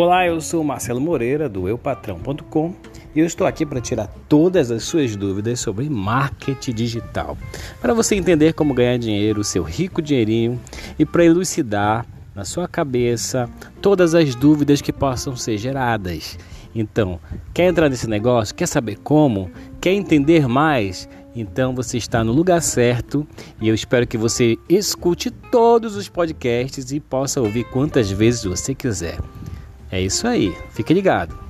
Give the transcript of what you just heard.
Olá, eu sou Marcelo Moreira do eupatrão.com e eu estou aqui para tirar todas as suas dúvidas sobre marketing digital, para você entender como ganhar dinheiro, seu rico dinheirinho e para elucidar na sua cabeça todas as dúvidas que possam ser geradas. Então, quer entrar nesse negócio? Quer saber como? Quer entender mais? Então você está no lugar certo e eu espero que você escute todos os podcasts e possa ouvir quantas vezes você quiser. É isso aí, fique ligado.